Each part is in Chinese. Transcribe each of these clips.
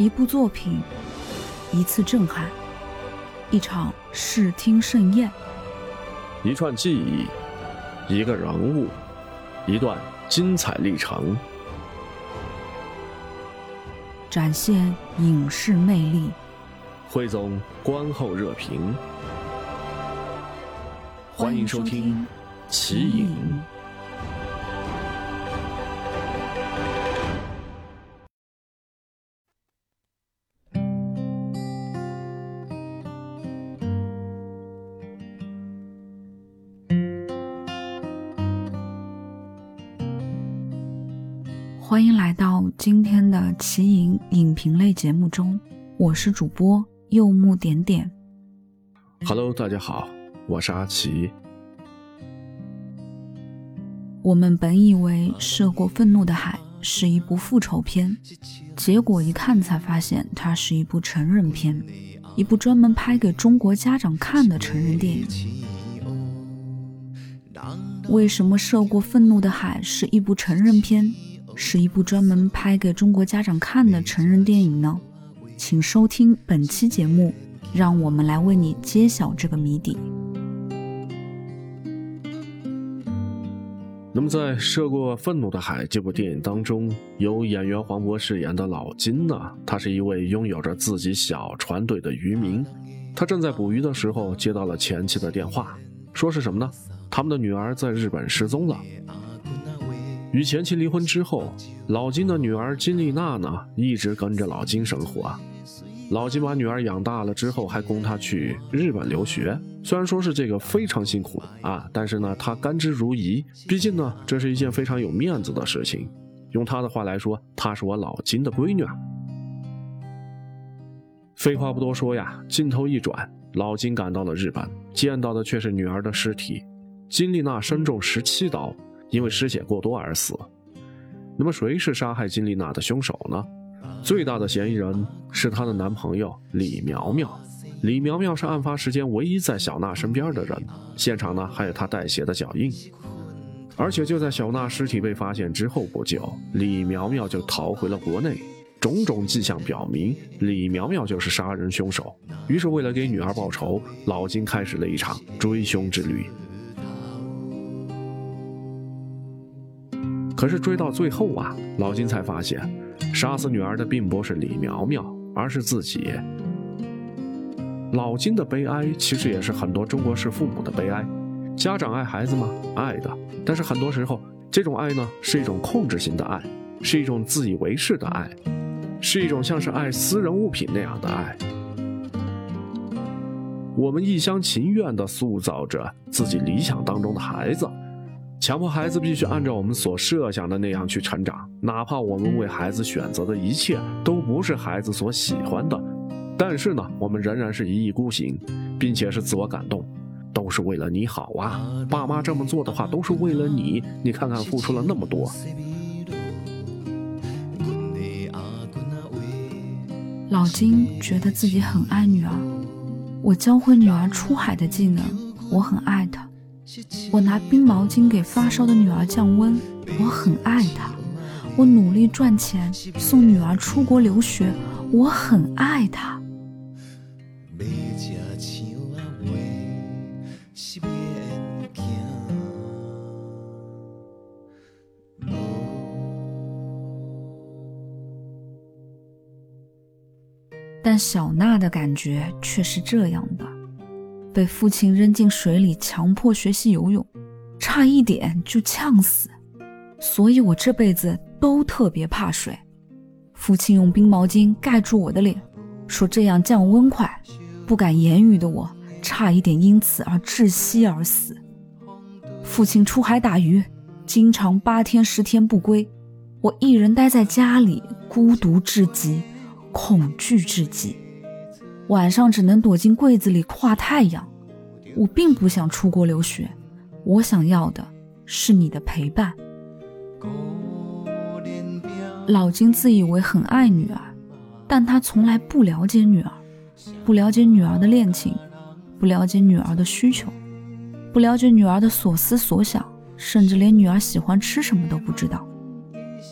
一部作品，一次震撼，一场视听盛宴，一串记忆，一个人物，一段精彩历程，展现影视魅力，汇总观后热评。欢迎收听《奇影》。欢迎来到今天的奇影影评类节目中，我是主播柚木点点。Hello，大家好，我是阿奇。我们本以为《涉过愤怒的海》是一部复仇片，结果一看才发现它是一部成人片，一部专门拍给中国家长看的成人电影。为什么《涉过愤怒的海》是一部成人片？是一部专门拍给中国家长看的成人电影呢？请收听本期节目，让我们来为你揭晓这个谜底。那么，在《涉过愤怒的海》这部电影当中，由演员黄渤饰演的老金呢，他是一位拥有着自己小船队的渔民。他正在捕鱼的时候，接到了前妻的电话，说是什么呢？他们的女儿在日本失踪了。与前妻离婚之后，老金的女儿金丽娜呢，一直跟着老金生活。老金把女儿养大了之后，还供她去日本留学。虽然说是这个非常辛苦啊，但是呢，他甘之如饴。毕竟呢，这是一件非常有面子的事情。用他的话来说，她是我老金的闺女。废话不多说呀，镜头一转，老金赶到了日本，见到的却是女儿的尸体。金丽娜身中十七刀。因为失血过多而死。那么，谁是杀害金丽娜的凶手呢？最大的嫌疑人是她的男朋友李苗苗。李苗苗是案发时间唯一在小娜身边的人，现场呢还有她带血的脚印。而且就在小娜尸体被发现之后不久，李苗苗就逃回了国内。种种迹象表明，李苗苗就是杀人凶手。于是，为了给女儿报仇，老金开始了一场追凶之旅。可是追到最后啊，老金才发现，杀死女儿的并不是李苗苗，而是自己。老金的悲哀，其实也是很多中国式父母的悲哀。家长爱孩子吗？爱的。但是很多时候，这种爱呢，是一种控制型的爱，是一种自以为是的爱，是一种像是爱私人物品那样的爱。我们一厢情愿地塑造着自己理想当中的孩子。强迫孩子必须按照我们所设想的那样去成长，哪怕我们为孩子选择的一切都不是孩子所喜欢的，但是呢，我们仍然是一意孤行，并且是自我感动，都是为了你好啊！爸妈这么做的话，都是为了你。你看看，付出了那么多。老金觉得自己很爱女儿，我教会女儿出海的技能，我很爱她。我拿冰毛巾给发烧的女儿降温，我很爱她；我努力赚钱送女儿出国留学，我很爱她。但小娜的感觉却是这样的。被父亲扔进水里，强迫学习游泳，差一点就呛死。所以我这辈子都特别怕水。父亲用冰毛巾盖住我的脸，说这样降温快。不敢言语的我，差一点因此而窒息而死。父亲出海打鱼，经常八天十天不归。我一人待在家里，孤独至极，恐惧至极。晚上只能躲进柜子里跨太阳。我并不想出国留学，我想要的是你的陪伴。老金自以为很爱女儿，但他从来不了解女儿，不了解女儿的恋情，不了解女儿的需求，不了解女儿的所思所想，甚至连女儿喜欢吃什么都不知道。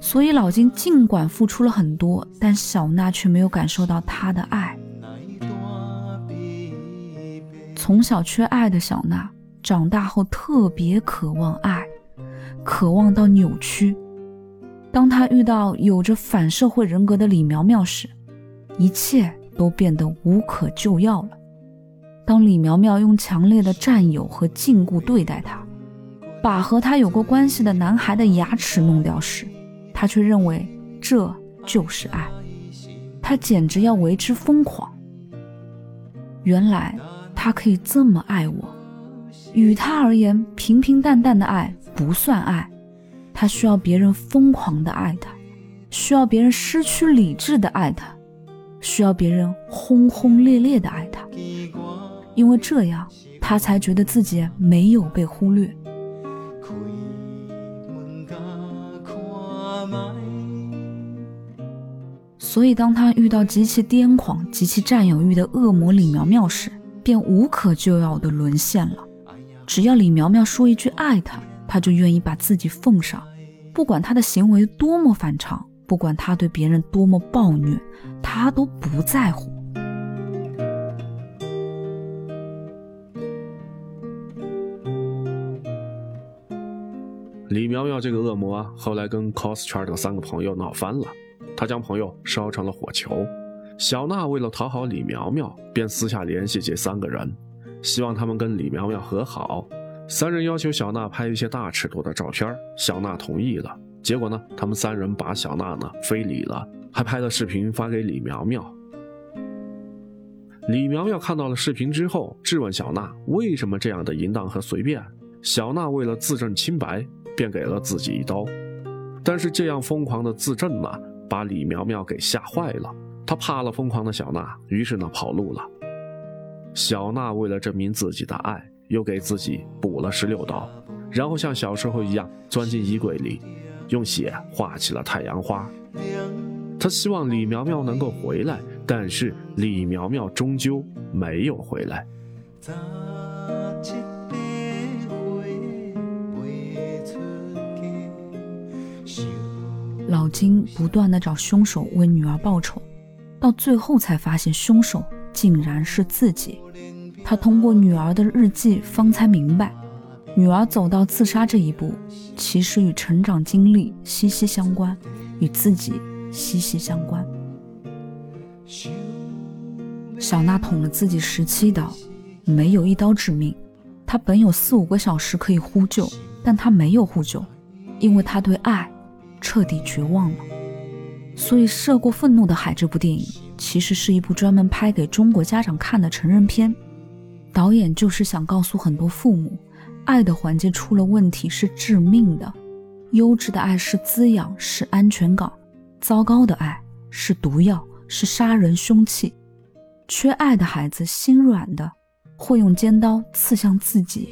所以老金尽管付出了很多，但小娜却没有感受到他的爱。从小缺爱的小娜，长大后特别渴望爱，渴望到扭曲。当她遇到有着反社会人格的李苗苗时，一切都变得无可救药了。当李苗苗用强烈的占有和禁锢对待她，把和她有过关系的男孩的牙齿弄掉时，她却认为这就是爱，她简直要为之疯狂。原来他可以这么爱我，与他而言，平平淡淡的爱不算爱。他需要别人疯狂的爱他，需要别人失去理智的爱他，需要别人轰轰烈烈的爱他，因为这样他才觉得自己没有被忽略。所以，当他遇到极其癫狂、极其占有欲的恶魔李苗苗时，便无可救药的沦陷了。只要李苗苗说一句爱他，他就愿意把自己奉上。不管他的行为多么反常，不管他对别人多么暴虐，他都不在乎。李苗苗这个恶魔后来跟 cos 圈的三个朋友闹翻了，他将朋友烧成了火球。小娜为了讨好李苗苗，便私下联系这三个人，希望他们跟李苗苗和好。三人要求小娜拍一些大尺度的照片，小娜同意了。结果呢，他们三人把小娜呢非礼了，还拍了视频发给李苗苗。李苗苗看到了视频之后，质问小娜为什么这样的淫荡和随便。小娜为了自证清白，便给了自己一刀。但是这样疯狂的自证呢，把李苗苗给吓坏了。他怕了疯狂的小娜，于是呢跑路了。小娜为了证明自己的爱。又给自己补了十六刀，然后像小时候一样钻进衣柜里，用血画起了太阳花。他希望李苗苗能够回来，但是李苗苗终究没有回来。老金不断的找凶手为女儿报仇，到最后才发现凶手竟然是自己。他通过女儿的日记，方才明白，女儿走到自杀这一步，其实与成长经历息息相关，与自己息息相关。小娜捅了自己十七刀，没有一刀致命。她本有四五个小时可以呼救，但她没有呼救，因为她对爱彻底绝望了。所以，《涉过愤怒的海》这部电影其实是一部专门拍给中国家长看的成人片。导演就是想告诉很多父母，爱的环节出了问题是致命的。优质的爱是滋养，是安全港；糟糕的爱是毒药，是杀人凶器。缺爱的孩子心软的，会用尖刀刺向自己；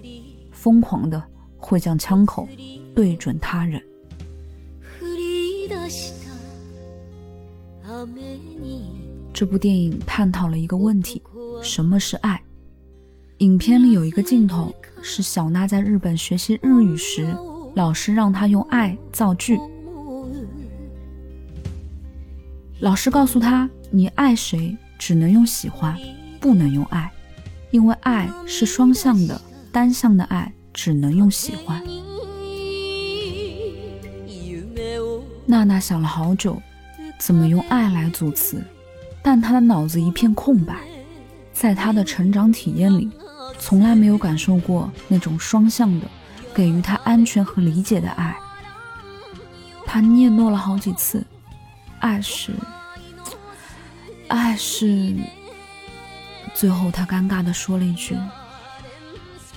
疯狂的会将枪口对准他人。这部电影探讨了一个问题：什么是爱？影片里有一个镜头是小娜在日本学习日语时，老师让她用“爱”造句。老师告诉她：“你爱谁只能用喜欢，不能用爱，因为爱是双向的，单向的爱只能用喜欢。”娜娜想了好久，怎么用爱来组词，但他的脑子一片空白。在他的成长体验里。从来没有感受过那种双向的给予他安全和理解的爱。他念诺了好几次，爱是，爱是。最后他尴尬的说了一句：“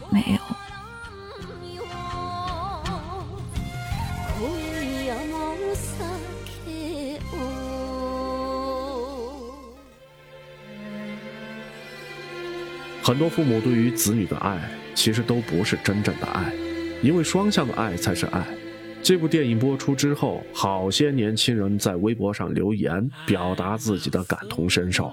没有。”很多父母对于子女的爱，其实都不是真正的爱，因为双向的爱才是爱。这部电影播出之后，好些年轻人在微博上留言，表达自己的感同身受。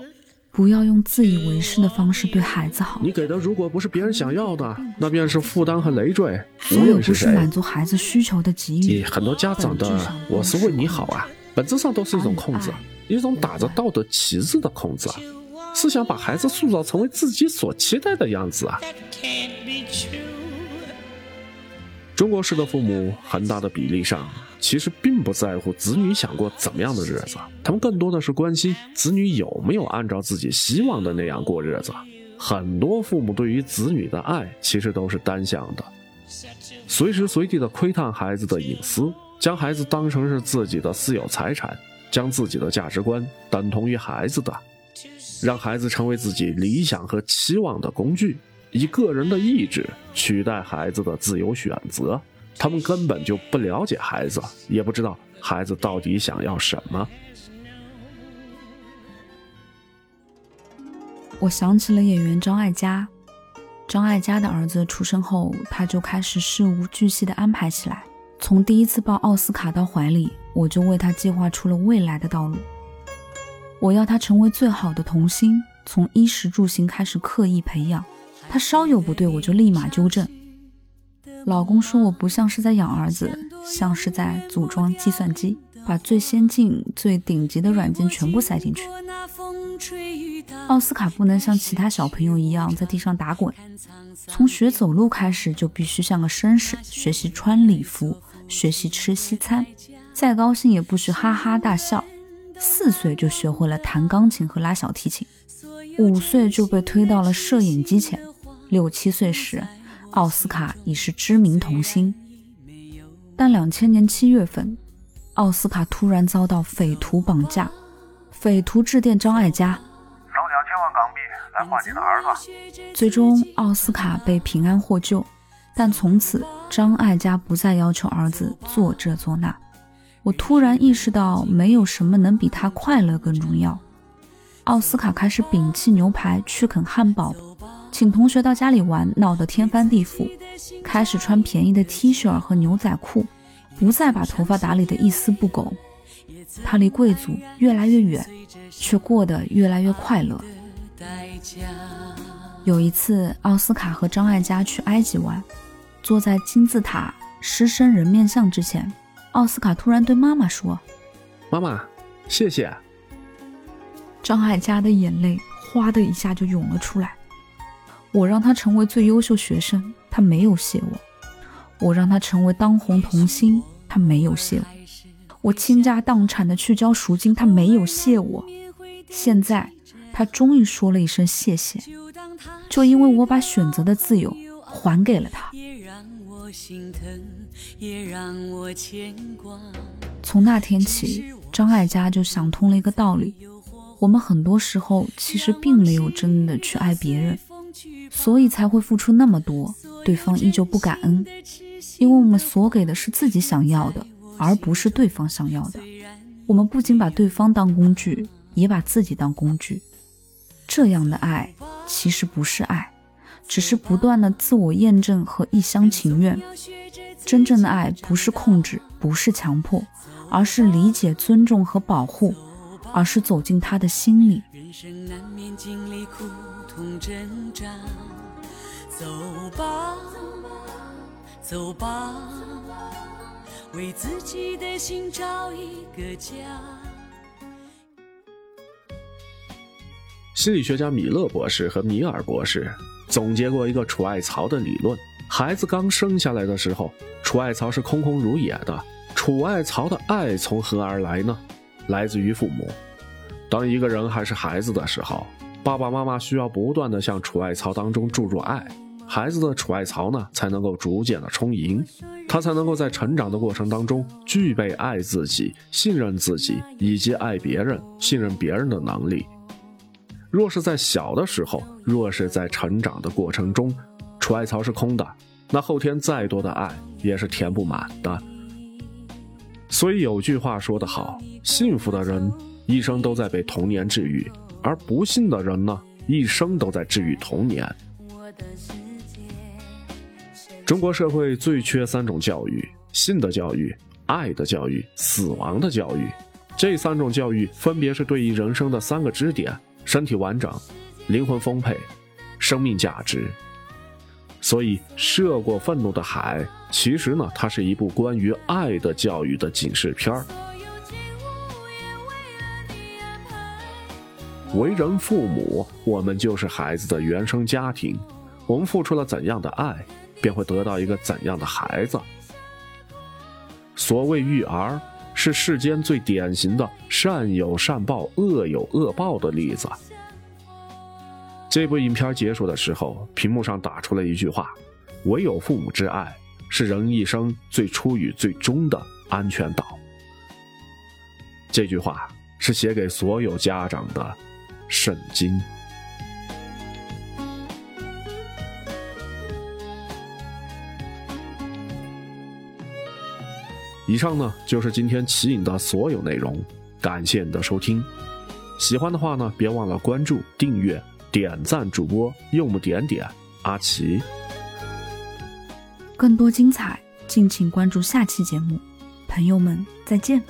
不要用自以为是的方式对孩子好。你给的如果不是别人想要的，那便是负担和累赘。所有不是满足孩子需求的给予，很多家长的“我是为你好啊”，本质上都是一种控制，一种打着道德旗帜的控制，是想把孩子塑造成为自己所期待的样子啊。中国式的父母，很大的比例上其实并不在乎子女想过怎么样的日子，他们更多的是关心子女有没有按照自己希望的那样过日子。很多父母对于子女的爱，其实都是单向的，随时随地的窥探孩子的隐私，将孩子当成是自己的私有财产，将自己的价值观等同于孩子的，让孩子成为自己理想和期望的工具。以个人的意志取代孩子的自由选择，他们根本就不了解孩子，也不知道孩子到底想要什么。我想起了演员张艾嘉，张艾嘉的儿子出生后，他就开始事无巨细的安排起来。从第一次抱奥斯卡到怀里，我就为他计划出了未来的道路。我要他成为最好的童星，从衣食住行开始刻意培养。他稍有不对，我就立马纠正。老公说我不像是在养儿子，像是在组装计算机，把最先进、最顶级的软件全部塞进去。奥斯卡不能像其他小朋友一样在地上打滚，从学走路开始就必须像个绅士，学习穿礼服，学习吃西餐，再高兴也不许哈哈大笑。四岁就学会了弹钢琴和拉小提琴，五岁就被推到了摄影机前。六七岁时，奥斯卡已是知名童星。但两千年七月份，奥斯卡突然遭到匪徒绑架，匪徒致电张艾嘉，找两千万港币来换你的儿子。最终，奥斯卡被平安获救，但从此张艾嘉不再要求儿子做这做那。我突然意识到，没有什么能比他快乐更重要。奥斯卡开始摒弃牛排，去啃汉堡。请同学到家里玩，闹得天翻地覆，开始穿便宜的 T 恤和牛仔裤，不再把头发打理得一丝不苟。他离贵族越来越远，却过得越来越快乐。有一次，奥斯卡和张艾嘉去埃及玩，坐在金字塔狮身人面像之前，奥斯卡突然对妈妈说：“妈妈，谢谢。”张海佳的眼泪哗的一下就涌了出来。我让他成为最优秀学生，他没有谢我；我让他成为当红童星，他没有谢我；我倾家荡产的去交赎金，他没有谢我。现在，他终于说了一声谢谢，就因为我把选择的自由还给了他。心疼，也让我牵挂从那天起，张艾嘉就想通了一个道理：我们很多时候其实并没有真的去爱别人。所以才会付出那么多，对方依旧不感恩，因为我们所给的是自己想要的，而不是对方想要的。我们不仅把对方当工具，也把自己当工具。这样的爱其实不是爱，只是不断的自我验证和一厢情愿。真正的爱不是控制，不是强迫，而是理解、尊重和保护，而是走进他的心里。痛挣扎，走吧，走吧，为自己的心找一个家。心理学家米勒博士和米尔博士总结过一个储爱槽的理论：孩子刚生下来的时候，储爱槽是空空如也的。储爱槽的爱从何而来呢？来自于父母。当一个人还是孩子的时候。爸爸妈妈需要不断的向储爱槽当中注入爱，孩子的储爱槽呢才能够逐渐的充盈，他才能够在成长的过程当中具备爱自己、信任自己以及爱别人、信任别人的能力。若是在小的时候，若是在成长的过程中，储爱槽是空的，那后天再多的爱也是填不满的。所以有句话说得好，幸福的人一生都在被童年治愈。而不幸的人呢，一生都在治愈童年。中国社会最缺三种教育：性的教育、爱的教育、死亡的教育。这三种教育分别是对于人生的三个支点，身体完整，灵魂丰沛，生命价值。所以，涉过愤怒的海，其实呢，它是一部关于爱的教育的警示片儿。为人父母，我们就是孩子的原生家庭，我们付出了怎样的爱，便会得到一个怎样的孩子。所谓育儿，是世间最典型的善有善报、恶有恶报的例子。这部影片结束的时候，屏幕上打出了一句话：“唯有父母之爱，是人一生最初与最终的安全岛。”这句话是写给所有家长的。圣经。以上呢就是今天奇影的所有内容，感谢你的收听。喜欢的话呢，别忘了关注、订阅、点赞主播柚木点点阿奇。更多精彩，敬请关注下期节目。朋友们，再见。